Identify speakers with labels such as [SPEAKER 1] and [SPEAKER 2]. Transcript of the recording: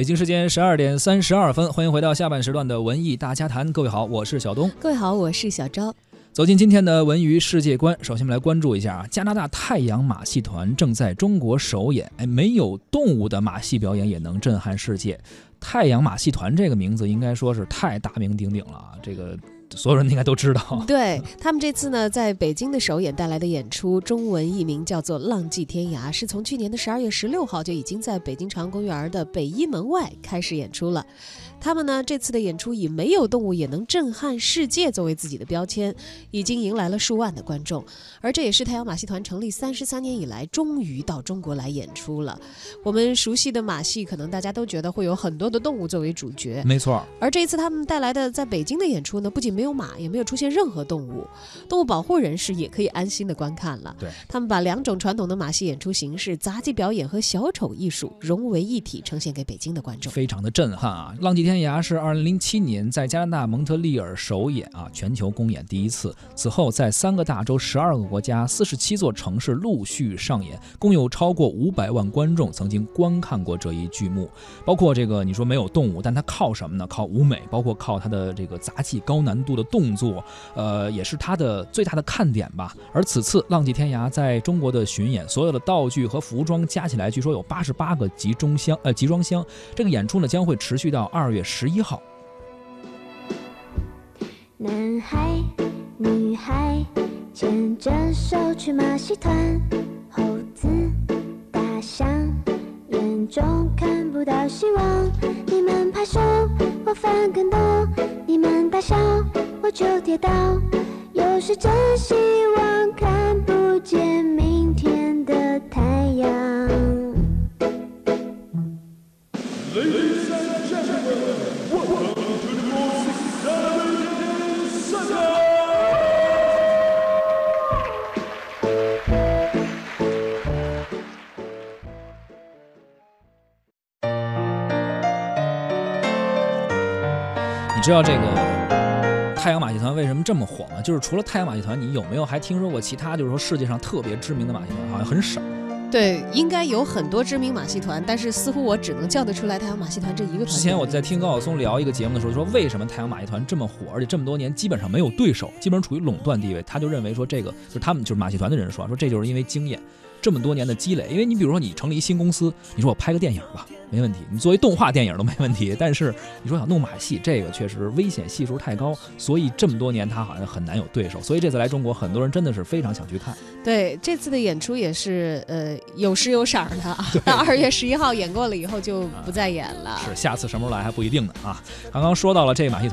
[SPEAKER 1] 北京时间十二点三十二分，欢迎回到下半时段的文艺大家谈。各位好，我是小东。
[SPEAKER 2] 各位好，我是小昭。
[SPEAKER 1] 走进今天的文娱世界观，首先我们来关注一下啊，加拿大太阳马戏团正在中国首演。哎，没有动物的马戏表演也能震撼世界。太阳马戏团这个名字应该说是太大名鼎鼎了啊，这个。所有人应该都知道，
[SPEAKER 2] 对他们这次呢，在北京的首演带来的演出，中文译名叫做《浪迹天涯》，是从去年的十二月十六号就已经在北京朝阳公园的北一门外开始演出了。他们呢，这次的演出以“没有动物也能震撼世界”作为自己的标签，已经迎来了数万的观众。而这也是太阳马戏团成立三十三年以来，终于到中国来演出了。我们熟悉的马戏，可能大家都觉得会有很多的动物作为主角，
[SPEAKER 1] 没错。
[SPEAKER 2] 而这一次他们带来的在北京的演出呢，不仅没有马，也没有出现任何动物，动物保护人士也可以安心的观看了。
[SPEAKER 1] 对
[SPEAKER 2] 他们把两种传统的马戏演出形式——杂技表演和小丑艺术融为一体，呈现给北京的观众，
[SPEAKER 1] 非常的震撼啊！浪迹天涯是二零零七年在加拿大蒙特利尔首演啊，全球公演第一次。此后在三个大洲、十二个国家、四十七座城市陆续上演，共有超过五百万观众曾经观看过这一剧目。包括这个你说没有动物，但它靠什么呢？靠舞美，包括靠它的这个杂技高难度的动。作，呃，也是它的最大的看点吧。而此次《浪迹天涯》在中国的巡演，所有的道具和服装加起来，据说有八十八个集中箱，呃，集装箱。这个演出呢，将会持续到二月十一号。
[SPEAKER 3] 男孩女孩牵着手去马戏团，猴子大象眼中看不到希望。你们拍手，我翻跟斗，就跌倒，有时真希望看不见明天的太阳。
[SPEAKER 1] 你知道这个？太阳马戏团为什么这么火呢？就是除了太阳马戏团，你有没有还听说过其他？就是说世界上特别知名的马戏团，好像很少。
[SPEAKER 2] 对，应该有很多知名马戏团，但是似乎我只能叫得出来太阳马戏团这一个团。之
[SPEAKER 1] 前我在听高晓松聊一个节目的时候，说为什么太阳马戏团这么火，而且这么多年基本上没有对手，基本上处于垄断地位。他就认为说这个就是他们就是马戏团的人说，说这就是因为经验，这么多年的积累。因为你比如说你成立新公司，你说我拍个电影吧。没问题，你作为动画电影都没问题，但是你说想弄马戏，这个确实危险系数太高，所以这么多年他好像很难有对手。所以这次来中国，很多人真的是非常想去看。
[SPEAKER 2] 对，这次的演出也是呃有时有色的啊。到二月十一号演过了以后就不再演了。
[SPEAKER 1] 是，下次什么时候来还不一定呢啊。刚刚说到了这马戏团。